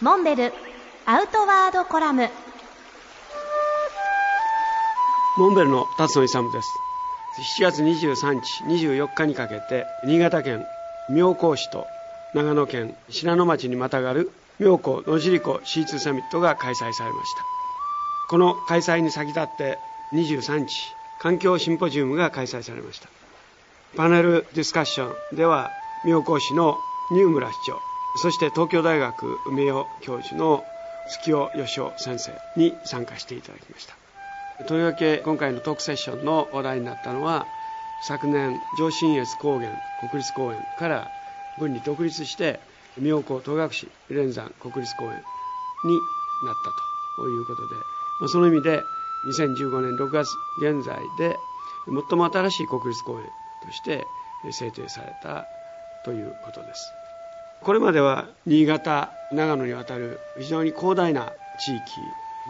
モンベルアウトワードコラム。モンベルの辰野勇です。7月23日24日にかけて新潟県妙高市と長野県信濃町にまたがる妙高野尻湖 C2 サミットが開催されました。この開催に先立って23日環境シンポジウムが開催されました。パネルディスカッションでは妙高市の新村市長そして東京大学名誉教授の月尾義雄先生に参加していただきました。とりわけ今回のトークセッションの話題になったのは昨年上信越高原国立公園から分離独立して妙高戸隠連山国立公園になったということで、まあ、その意味で2015年6月現在で最も新しい国立公園として制定されたということです。これまでは新潟長野にわたる非常に広大な地域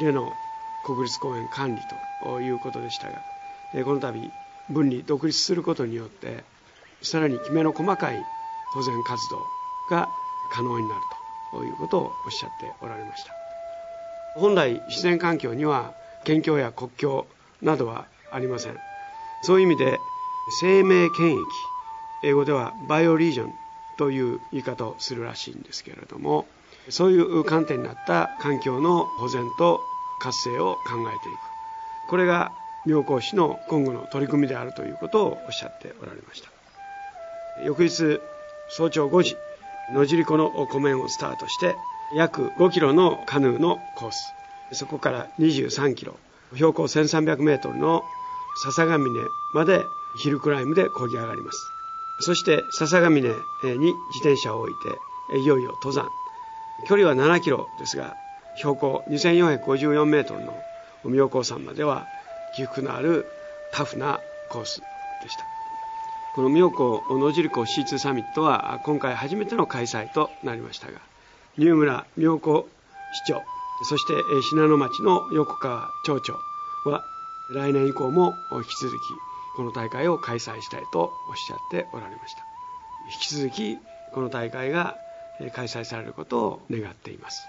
での国立公園管理ということでしたがこの度分離独立することによってさらにきめの細かい保全活動が可能になるということをおっしゃっておられました。本来自然環境には県境や国境などはありません。そういう意味で生命権益英語ではバイオリージョンという言い方をするらしいんですけれどもそういう観点になった環境の保全と活性を考えていく。これが妙高市の今後の取り組みであるということをおっしゃっておられました。翌日早朝5時野尻湖の湖面をスタートして約5キロのカヌーのコース。そこから23キロ標高1300メートルの笹ヶ峰までヒルクライムで漕ぎ上がります。そして笹ヶ峰に自転車を置いていよいよ登山。距離は7キロですが標高2454メートルの妙高山までは起伏のあるタフなコースでした。この妙高野尻湖 C2 サミットは今回初めての開催となりましたが新村妙高市長そして信濃町の横川町長は来年以降も引き続きこの大会を開催したいとおっしゃっておられました。引き続きこの大会が開催されることを願っています。